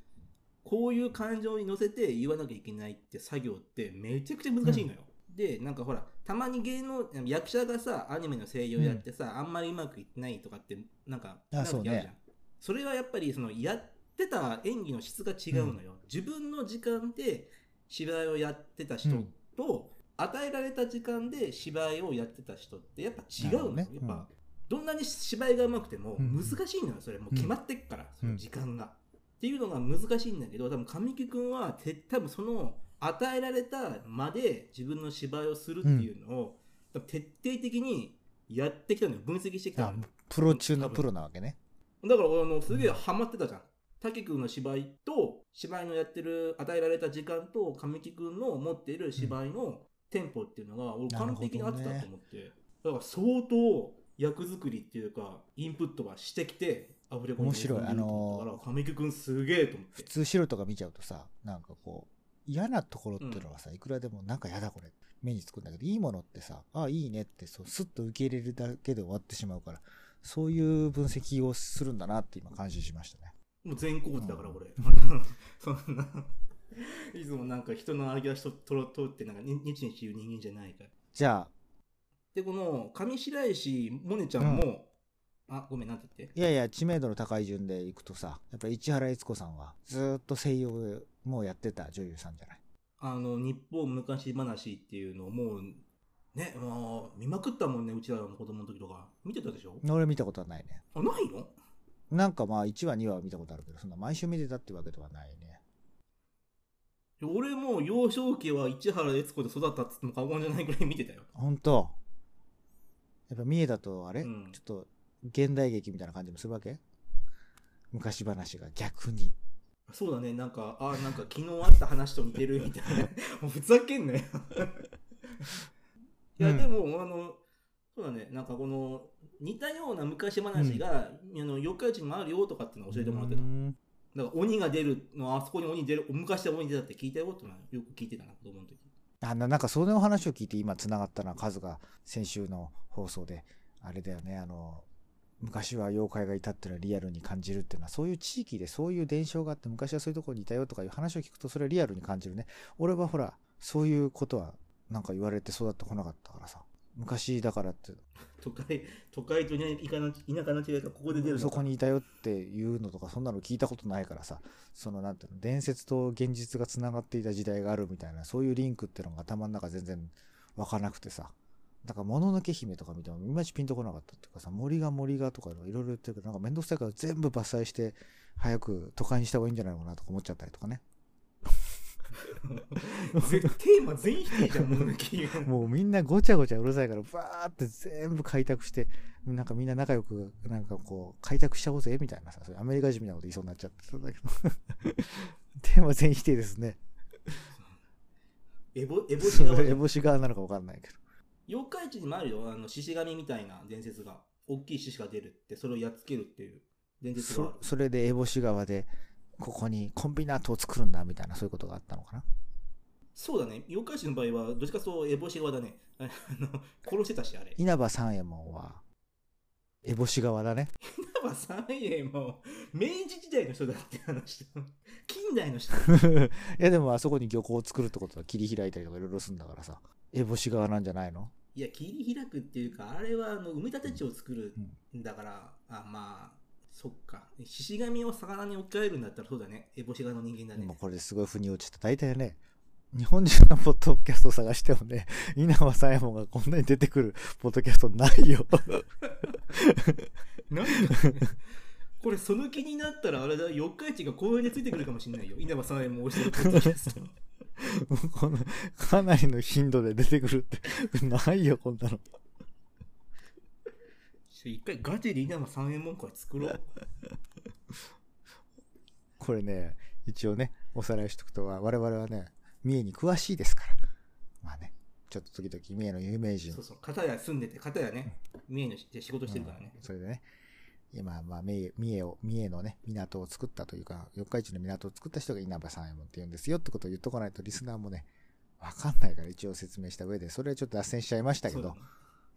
こういう感情に乗せて言わなきゃいけないって作業ってめちゃくちゃ難しいのよ。で、なんかほら、たまに芸能、役者がさ、アニメの声優やってさ、あんまりうまくいってないとかって、なんか、あそうね。それはやっぱり、その、やってた演技の質が違うのよ。自分の時間で芝居をやってた人と、与えられた時間で芝居をやってた人ってやっぱ違うのね。やっぱ、どんなに芝居が上手くてもうん。難しいのよ、それ。もう決まってっから、その時間が。うっていうのが難しいんだけど、多分神木君はて多分その与えられたまで自分の芝居をするっていうのを、多分徹底的にやってきたのよ。分析してきたあのよ。プロ中のプロなわけね。だから俺あのすげえハマってたじゃん。滝君の芝居と芝居のやってる与えられた時間と神木君の持っている芝居のテンポっていうのが俺完璧に合ってたと思って、だから相当役作りっていうかインプットはしてきてアフレコに面白い臨んでると思ったから神木君すげえと思って普通素人が見ちゃうとさ、なんかこう、嫌なところっていうのはさ、いくらでもなんか嫌だこれ、目につくんだけど、いいものってさ、ああ、いいねって、そう、スッと受け入れるだけで終わってしまうから、そういう分析をするんだなって今感心しましたね。もう全校児だから俺。そんな、いつもなんか人の歩き出しととろとってなんかに日々言う人間じゃないから。じゃあ、で、この上白石萌音ちゃんも、あ、ごめん、なんて言って？いやいや、知名度の高い順でいくとさ、やっぱり市原悦子さんは、ずーっと声優もやってた女優さんじゃない？あの、日本昔話っていうのをもう、ね、もう見まくったもんね、うちらの子供の時とか。見てたでしょ？俺見たことはないね。あ、ないの？なんかまあ、1話、2話は見たことあるけど、そんな毎週見てたってわけではないね。俺も幼少期は市原悦子で育ったっつっても過言じゃないぐらい見てたよ。ほんと。やっぱ三重だと、あれ、うんちょっと、現代劇みたいな感じもするわけ？昔話が逆に。そうだね、なんか、あ、なんか昨日あった話と似てるみたいな。もうふざけんなよ。いや、うんでも、あの、そうだね、なんかこの、似たような昔話が、あの、妖怪地にもあるよとかっていうのを教えてもらってた。だうんから鬼が出るの、あそこに鬼出る、昔は鬼出たって聞いたよってよく聞いてたな、子供の時。あななんかその話を聞いて今つながったのはカズが先週の放送であれだよねあの昔は妖怪がいたっていうのはリアルに感じるっていうのはそういう地域でそういう伝承があって昔はそういうところにいたよとかいう話を聞くとそれはリアルに感じるね。俺はほらそういうことはなんか言われて育ってこなかったからさ。昔だからって。都会、都会と田舎の田舎の違いがここで出るそこにいたよっていうのとかそんなの聞いたことないからさ。そのなんていうの伝説と現実がつながっていた時代があるみたいなそういうリンクっていうのが頭の中全然湧かなくてさだから、もののけ姫とか見ても、いまいちピンとこなかったっていうかさ、森が森がとかいろいろ言ってるけど、なんかめんどくさいから全部伐採して、早く都会にした方がいいんじゃないのかなとか思っちゃったりとかね。ぜテーマ全否定じゃん、もののけ姫もうみんなごちゃごちゃうるさいから、バーって全部開拓して、なんかみんな仲良く、なんかこう、開拓しちゃおうぜ、みたいなさ、アメリカ人みたいなこと言いそうになっちゃってたんだけど。テーマ全否定ですね。エボ、エボシ側エボシ側なのか分かんないけど。妖怪地にもあるよ、あの、獅子神みたいな伝説が。大きい獅子が出るって、それをやっつけるっていう伝説があるそ。それでエボシ川で、ここにコンビナートを作るんだ、みたいな、そういうことがあったのかな？そうだね、妖怪地の場合は、どっちかというとエボシ側だね。あの、殺してたし、あれ。稲葉三右衛門は、エボシ側だね。稲葉三右衛門、明治時代の人だって話だ。近代の人。いやでもあそこに漁港を作るってことは切り開いたりとかいろいろするんだからさ。エボシ側なんじゃないの？いや、切り開くっていうか、あれはあの埋め立て地を作るんだから、あ、まあ、そっか。獅子神を魚に置き換えるんだったらそうだね。エボシ側の人間だね。これすごい腑に落ちた。大体ね、日本中のポッドキャストを探してもね、稲葉三右衛門がこんなに出てくるポッドキャストないよ。なんで？これその気になったらあれだ四日市が公園でついてくるかもしれないよ稲葉さんへも押してるポッドキャスト このかなりの頻度で出てくるって、ないよ、こんなの。一回ガチで稲葉三右衛門会作ろう。これね、一応ね、おさらいしとくとは、我々はね、三重に詳しいですから。まあね、ちょっと時々三重の有名人。そうそう片や住んでて片やね三重ので仕事してるからね。うん、それでね、今、まあ、三重を、三重のね、港を作ったというか、四日市の港を作った人が稲葉三右衛門って言うんですよってことを言っとかないとリスナーもね、わかんないから一応説明した上で、それはちょっと脱線しちゃいましたけど、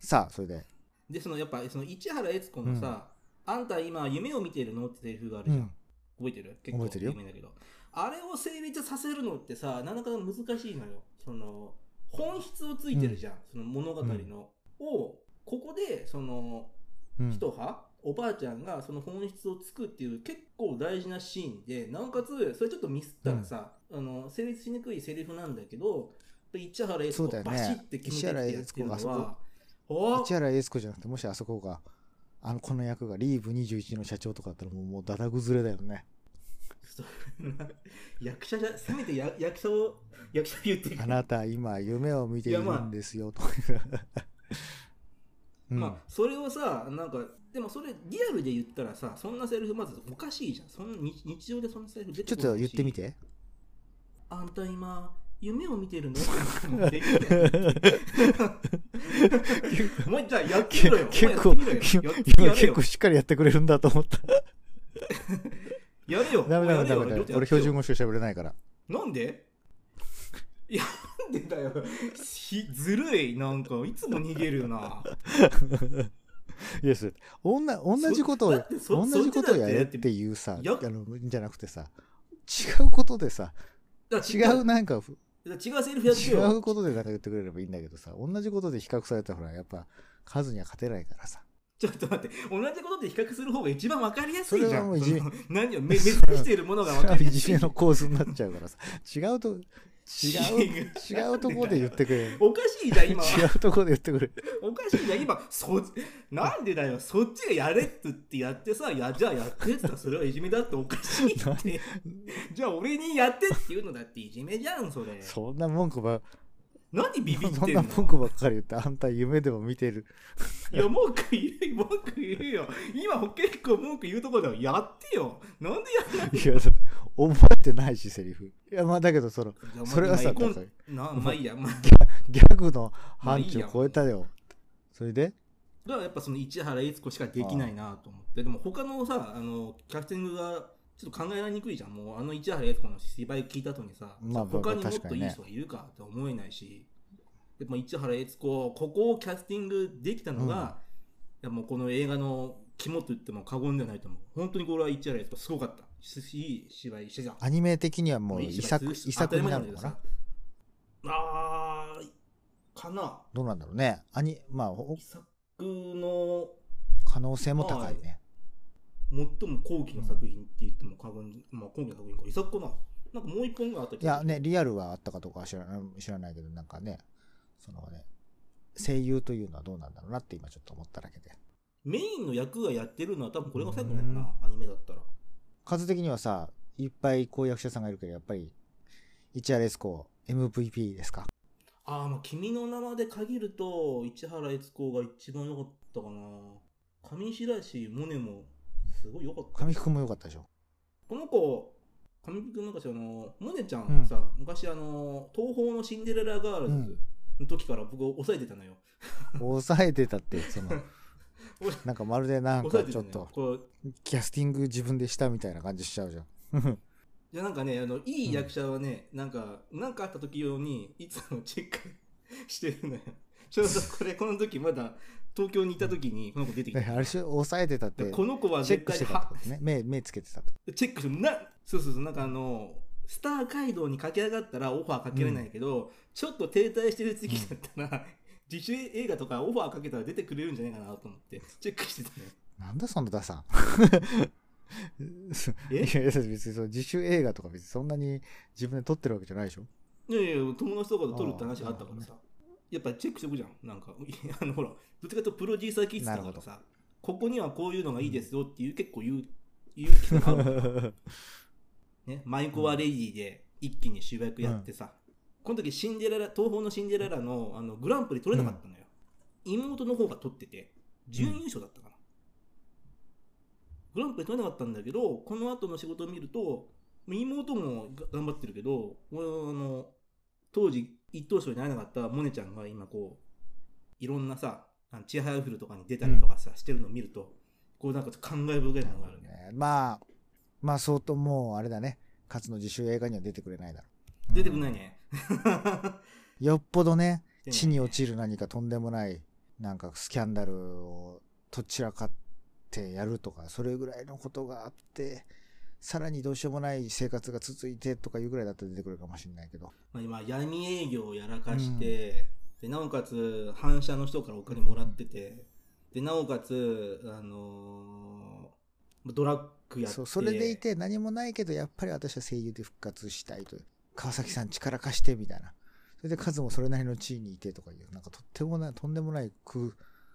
さあ、それで、でそのやっぱその市原悦子のさ、あんた今夢を見てるのってセリフがあるじゃん、うん、覚えてる？結構覚えてるよ。有名だけど。あれを成立させるのってさなかなか難しいのよ。その本質をついてるじゃん、その物語の、をここでそのうん、一葉、おばあちゃんがその本質をつくっていう結構大事なシーンでなおかつそれちょっとミスったらさ、あの成立しにくいセリフなんだけど市原悦子そうだよね。バシッて決めてってやってるの市原悦はお市原悦子じゃなくて、もしあそこが、あの、この役がリーブ21の社長とかだったらもう、もうだだ崩れだよね。役者じゃせめてや役者を役者言ってあなた今夢を見ているんですよ、と。うん。まあそれをさなんかでもそれリアルで言ったらさそんなセリフまずおかしいじゃん。そんな日日常でそんなセリフ出てちょっと言ってみて。あんた今夢を見てるの？ってできないお前じゃあやってみろよ。結構、今結構しっかりやってくれるんだと思った。やれよ。ダメダメダメ俺標準語しか喋れないから。なんで？いやなんでだよ。ひずるい。なんかいつも逃げるよな イエス。同同じことを、同じことをやれってていうさ、やあの、じゃなくてさ、違うことでさ、違うなんか、違うセリフやって違ようことでなんか言ってくれればいいんだけどさ、同じことで比較されたらほら、やっぱ数には勝てないからさ。ちょっと待って、同じことで比較する方が一番わかりやすいじゃん。それはもういじめ何を目目指しているものがわかりやすい。いじめの構図になっちゃうからさ、違うと、違う、違うところで言ってくれ。おかしいじゃん、今。違うところで言ってくれ。おかしいじゃん、今。そなんでだよ、そっちがやれって言ってやってさ、やじゃあやってって言ったらそれはいじめだっておかしいって。じゃあ俺にやってって言うのだっていじめじゃん、それ。そんな文句ば、何ビビってそんんの？な文句ばっかり言って、あんた夢でも見てる。いや、文句言う、文句言うよ。今結構文句言うとこだよ。やってよ。なんでやらないいや、だって覚えてないし、セリフ。いや、まあだけど、その、それはさ、まあいい。や、まあ、ギャグの範疇まあいいや。超えたよ。それで？だからやっぱその市原悦子しかできないなと思って。でも他のさあのキャスティングがちょっと考えられにくいじゃん。もうあの市原悦子の芝居聞いた後にさ、まあ他にもっといい人がいるかって思えないし、でも市原悦子ここをキャスティングできたのが、いやもうこの映画の肝と言っても過言ではないと思う。本当にこれは市原悦子すごかったいい芝居してたアニメ的にはもう遺作、遺作になるのかな？あーかなどうなんだろうね。アニ、まあ、お遺作の可能性も高いね。最も後期の作品って言っても過言、まあ後期の作品か、遺作かななんかもう一本があったいやね、リアルはあったかどうかは知らない知らないけど、なんかね、そのね、声優というのはどうなんだろうなって今ちょっと思っただけで。メインの役がやってるのは多分これが最後なのかな、アニメだったら。数的にはさ、いっぱいこう役者さんがいるけど、やっぱり、市原悦子 MVP ですか？ああ、まあ君の名はで限ると、市原悦子が一番良かったかな。上白石萌音もすごい良かった。神木くんも良かったでしょ？この子、上木君なんかしあの、萌音ちゃんさ、昔あの、東宝のシンデレラガールズの時から僕抑えてたのよ。抑えてたって、その、なんかまるでなん。かちょっと、キャスティング自分でしたみたいな感じしちゃうじゃん。いやなんかねあのいい役者はね、なんかなんかあった時用にいつもチェックしてるのよ ちょうどこれこの時まだ東京にいた時にこの子出てきたあれし抑えてたって、この子は絶チェックしてたってとね？目、目つけてたってチェックしてなそうそうそうなんかあのスター街道に駆け上がったらオファーかけれないけど、ちょっと停滞してる時期だったら、自主映画とかオファーかけたら出てくれるんじゃないかなと思ってチェックしてた。ねなんだそのダサ。え？いやいや別にその自主映画とか別にそんなに自分で撮ってるわけじゃないでしょ？いやいや友達とかと撮るって話があったからさ。やっぱチェックしておくじゃん。なんかあのほらどっちかというとプロデューサー気質だからさ ここにはこういうのがいいですよっていう結構言う言う気がある ね、マイコアレディで一気に主役やってさ、この時シンデレラ東宝のシンデレラのあのグランプリ取れなかったのよ、妹の方が取ってて準優勝だったかな、グランプリ取れなかったんだけどこの後の仕事を見ると妹もが頑張ってるけど俺あの当時一等賞になれなかったモネちゃんが今こういろんなさあのチアハヤフルとかに出たりとかさ、してるのを見るとこうなんか感慨深いものがあるね。ね。まあ、まあ相当もうあれだね。勝の自主映画には出てくれないだろう。出てくんないね、よっぽどね、地に落ちる何かとんでもない、なんかスキャンダルをとっちらかってやるとか、それぐらいのことがあって、さらにどうしようもない生活が続いてとかいうぐらいだったら出てくるかもしれないけど。まあ、今闇営業をやらかして、でなおかつ反社の人からお金もらっててでなおかつあのードラッグやってそう、それでいて何もないけど、やっぱり私は声優で復活したいと。川崎さん力貸してみたいな。それで数もそれなりの地位にいてとかいう、なんかとってもない、とんでもない空、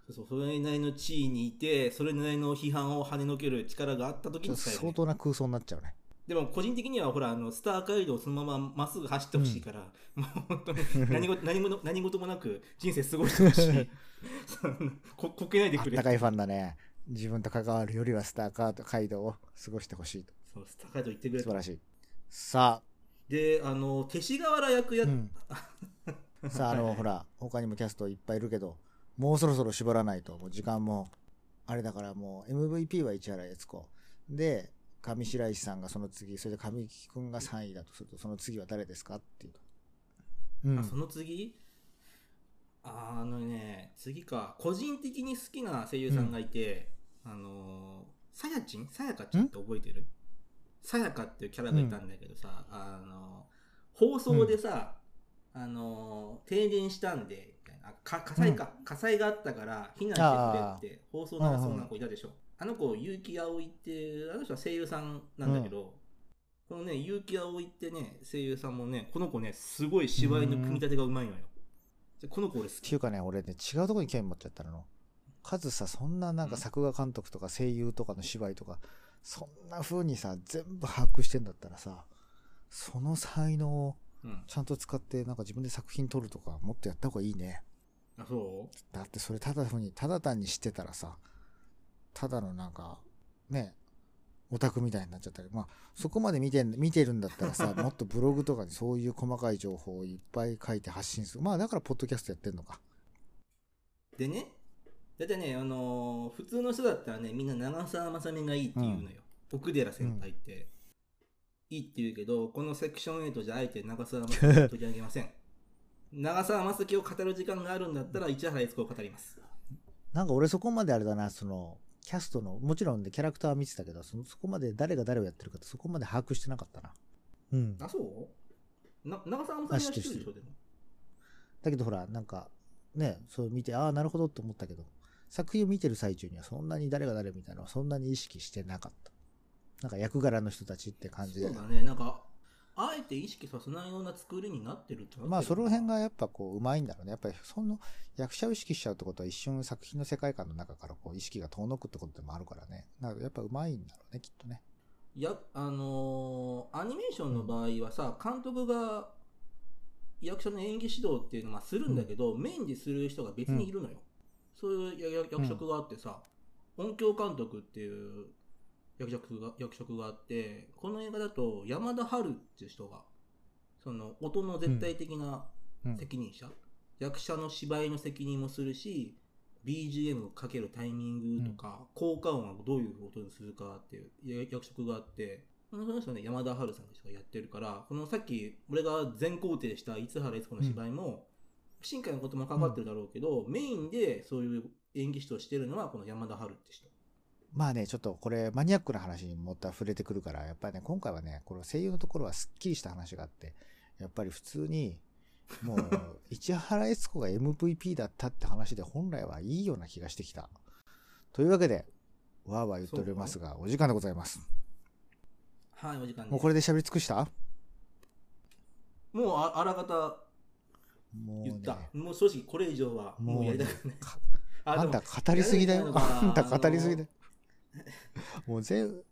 そうそれなりの地位にいてそれなりの批判を跳ねのける力があった時に使えるね、相当な空想になっちゃうね。でも個人的にはほらあのスター街道をそのまままっすぐ走ってほしいから、もう本当に何事 何も何事もなく人生過ごしてほしい ここけないでくれあったかいファンだね。自分と関わるよりはスターカード街道を過ごしてほしいと。そうスター街道行ってくれと素晴らしい。さであの勅使河原役やあ、うん。さあ、あの、ほら、他にもキャストいっぱいいるけど、もうそろそろ絞らないと、もう時間も、あれだからもう MVP は市原悦子。で、上白石さんがその次、それで神木くんが3位だとすると、その次は誰ですかっていうと。うんあその次？ああのね次か個人的に好きな声優さんがいて、あのさやちん？さやかちゃんって覚えてる？さやかっていうキャラがいたんだけどさ、あの放送でさ、あの停電したんで火災か、火災があったから避難してくれって放送流す女の子いたでしょ、あの子結城葵ってあの人は声優さんなんだけど、このね結城葵ってね声優さんもねこの子ねすごい芝居の組み立てがうまいのよ。でこの子俺好き。っていうかね、俺ね、違うとこに興味持っちゃったの。数さ、そんななんか作画監督とか声優とかの芝居とか、そんな風にさ、全部把握してんだったらさ、その才能をうんちゃんと使って、なんか自分で作品撮るとか、もっとやった方がいいね。あそだってそれただふうに、ただ単に知ってたらさ、ただのなんか、ね、オタクみたいになっちゃったり、まあ、そこまで見てん見てるんだったらさ、もっとブログとかにそういう細かい情報をいっぱい書いて発信する。まあ、だから、ポッドキャストやってんのか。でね、だってね、あのー普通の人だったらね、みんな長澤まさみがいいって言うのよ。奥寺先輩って、いいって言うけど、このセクション8じゃあえて長澤まさみを取り上げません。長澤まさきを語る時間があるんだったら、市原悦子を語ります。なんか俺そこまであれだな、その、キャストの、もちろんでキャラクターは見てたけど、そのそこまで誰が誰をやってるかってそこまで把握してなかったな。うん。あ、そう？な長澤まさみは知ってるでしょ、でも。だけどほら、なんか、ね、そう見て、ああ、なるほどって思ったけど、作品を見てる最中にはそんなに誰が誰みたいなのはそんなに意識してなかった。なんか役柄の人たちって感じでそう。だね、なんか、あえて意識させないような作りになってるってまあその辺がやっぱこう、うまいんだろうね。やっぱりその役者を意識しちゃうってことは一瞬作品の世界観の中からこう意識が遠のくってことでもあるからね。だからやっぱうまいんだろうね、きっとね。や、あのーアニメーションの場合はさ、監督が役者の演技指導っていうのはするんだけど、メインでする人が別にいるのよ。そういう役職があってさ、音響監督っていう役職が役職があって、この映画だと山田春っていう人が、その音の絶対的なうん。責任者、役者の芝居の責任もするし BGM をかけるタイミングとか、効果音はどういう音にするかっていうや役職があってその人はね山田春さんって人がやってるからこのさっき俺が全肯定した市原悦子の芝居も、新海のことも関わってるだろうけど、メインでそういう演技指導してるのはこの山田春って人まあね、ちょっとこれマニアックな話にもった触れてくるから、やっぱりね、今回はね、この声優のところはスッキリした話があって、やっぱり普通に、もう、市原悦子が MVP だったって話で本来はいいような気がしてきた。というわけで、わーわー言っておりますが、お時間でございます。はいお時間です。もうこれで喋り尽くした？もうああらかたもうね言った、もう正直これ以上はもうやりたくないかあんた語りすぎだよ。あんた語りすぎだよ。もう全部、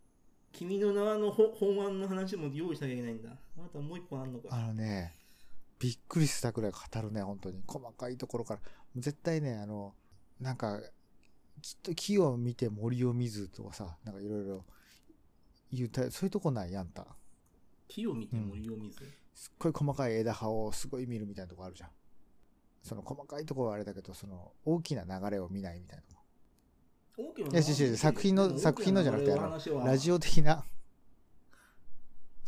君の名はのほ本案の話も用意しなきゃいけないんだ。またもう一本あんのか。あのね、びっくりしたくらい語るね、本当に。細かいところから。絶対ね、あの、なんか、きっと木を見て森を見ずとかさ、なんかいろいろ言うた、そういうとこないあんた。木を見て森を見ず？すっごい細かい枝葉をすごい見るみたいなとこあるじゃん。その細かいところはあれだけど、その大きな流れを見ないみたいな。大きないや違う違う作品の作品のじゃなくてあのラジオ。オ的な、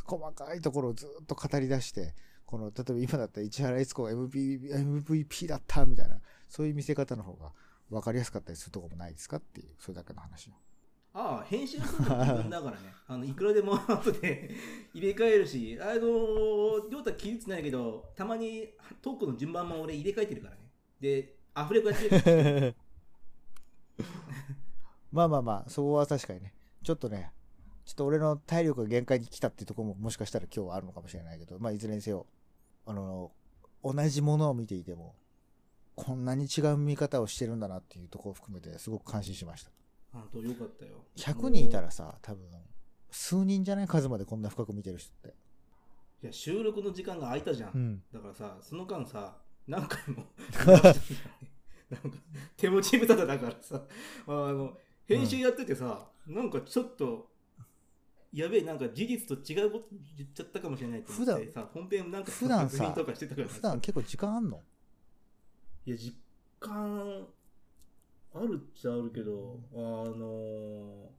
細かいところをずっと語り出して、この、例えば今だったら市原悦子が MVP, MVP だったみたいな、そういう見せ方の方が分かりやすかったりするところもないですかっていう、それだけの話を。ああ、編集するの自分だからね。あの、いくらでも後で 入れ替えるし、あの、りょうた気につないけど、たまにトークの順番も俺入れ替えてるからね。で、アフレコやってる。まあまあまあ、そこは確かにね、ちょっとね、ちょっと俺の体力が限界に来たっていうところももしかしたら今日はあるのかもしれないけど、まあいずれにせよ、あの、同じものを見ていても、こんなに違う見方をしてるんだなっていうところを含めてすごく感心しました。本当よかったよ。100人いたらさ、多分、数人じゃない？数までこんな深く見てる人って。いや、収録の時間が空いたじゃん。ん。だからさ、その間さ、何回も なんか手持ち無沙汰だからさ、あの、編集やっててさ、なんかちょっと、やべえ、なんか事実と違うこと言っちゃったかもしれないと思ってさ、本編なんか普段さ確認とかしてたから普段結構時間あんの？いや、実感あるっちゃあるけど、あの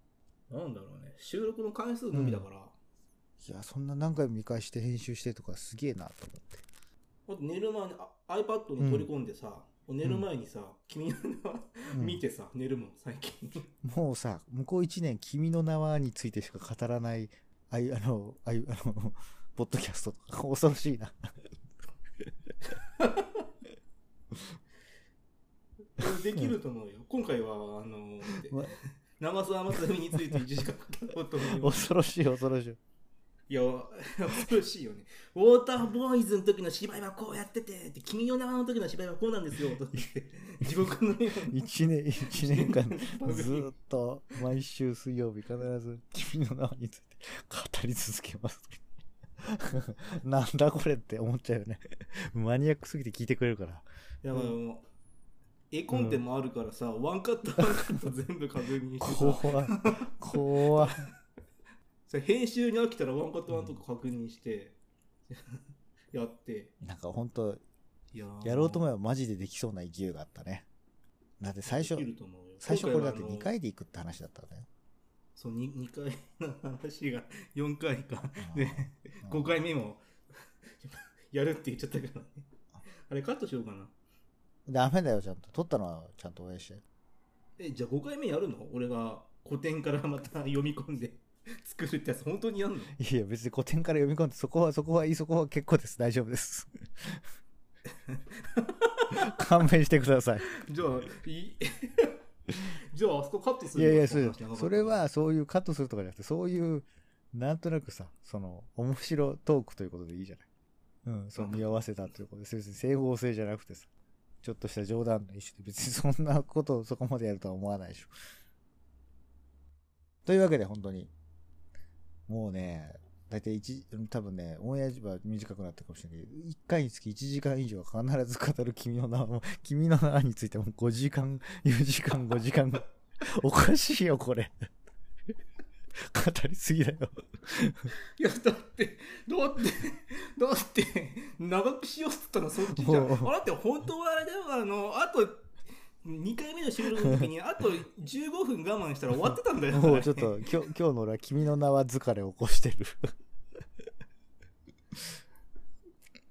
なんだろうね、収録の回数のみだから、いや、そんな何回も見返して編集してとかすげえなと思って。あと寝る前にあ iPad に取り込んでさ、寝る前にさ、君の名はうん見てさ、寝るもん、最近。もうさ、向こう一年、君の名はについてしか語らない、あい、あの、あい、あの、ポッドキャストとか、恐ろしいな。できると思うよ。今回は、あのま長澤まさみについて1時間語ろうと思います。恐ろしい、恐ろしい。いや、恐ろしいよね。ウォーターボーイズの時の芝居はこうやってて、で君の名の時の芝居はこうなんですよ、と言って、地獄のように。一年、一年間、ずーっと、毎週水曜日必ず、君の名について語り続けます。なんだこれって思っちゃうよね。マニアックすぎて聞いてくれるから。いや、まあもう、絵コンテもあるからさ、ワンカットワンカット全部確認してさ、怖い。怖い。それ編集に飽きたらワンカットワンとか確認して、やって。なんか本当いやろうと思えばマジでできそうな勢いがあったね。だって最初最初これだって2今回で行くって話だったんだよ。そう 2, 2回の話が4回かうんで5回目もやるって言っちゃったからねあれカットしようかなダメだよ、ちゃんと。撮ったのはちゃんと応援して。えじゃあ5回目やるの？俺が古典からまた読み込んで 作るってやつ本当にやんの？いや、別に古典から読み込んで、そこは、そこは、そこは結構です。大丈夫です。勘弁してください。じゃあい じゃああそこカットするいやいや、のそそれはそういうカットするとかじゃなくて、そういう、なんとなくさ、その、面白トークということでいいじゃない。うん、そう、見合わせたということで、別に整合性じゃなくてさ、ちょっとした冗談の一種で、別にそんなことをそこまでやるとは思わないでしょ。というわけで、本当に、もうね、だいたい1、多分ね、オンエアは短くなったかもしれないけど、1回につき1時間以上必ず語る君の名も、君の名についても5時間、4時間、5時間、おかしいよ、これ。語りすぎだよ。いやだってだってだって長くしようっつったのそっちじゃんあれって本当はあれだよあのあと2回目の収録の時に あと15分我慢したら終わってたんだよもうちょっと、今日、今日の俺は君の名は疲れを起こしてる。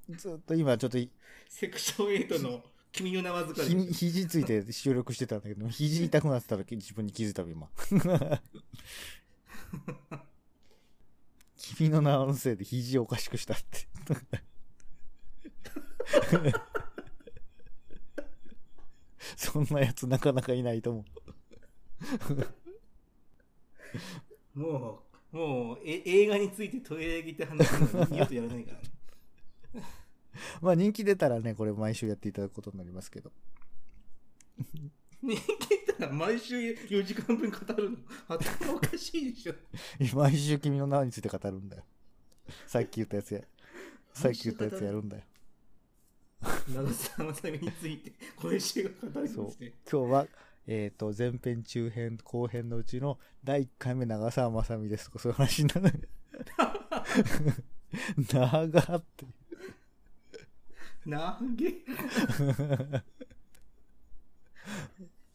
ずっと今ちょっといセクション8の君の名は疲ひれ肘ついて収録してたんだけど、肘痛くなってたら自分に気づいたわ今。君の名のせいで肘おかしくしたって。そんなやつなかなかいないと思う。もうもうえ映画について取り上げて話すのは二度とやらないからね まあ人気出たらね、これ毎週やっていただくことになりますけど。人気ったら毎週4時間分語るの？頭おかしいでしょ 毎週君の名について語るんだよ。さっき言ったやつや。さっき言ったやつやるんだよ。長澤まさみについて今週が語りそうまして今日は、えっ、と、前編、中編、後編のうちの第1回目長澤まさみですとかそういう話になる。長って。なげ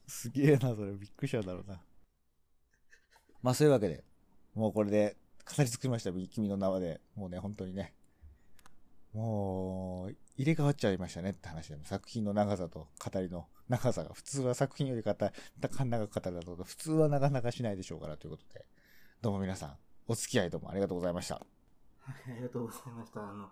すげえな、それ。びっくりしただろうな。まあ、そういうわけで、もうこれで語り尽くしました。君の名はで。もうね、本当にね。もう、入れ替わっちゃいましたねって話で、作品の長さと語りの長さが、普通は作品より方、長く語るだと、普通はなかなかしないでしょうからということで、どうも皆さん、お付き合いどうもありがとうございました。ありがとうございました。あの、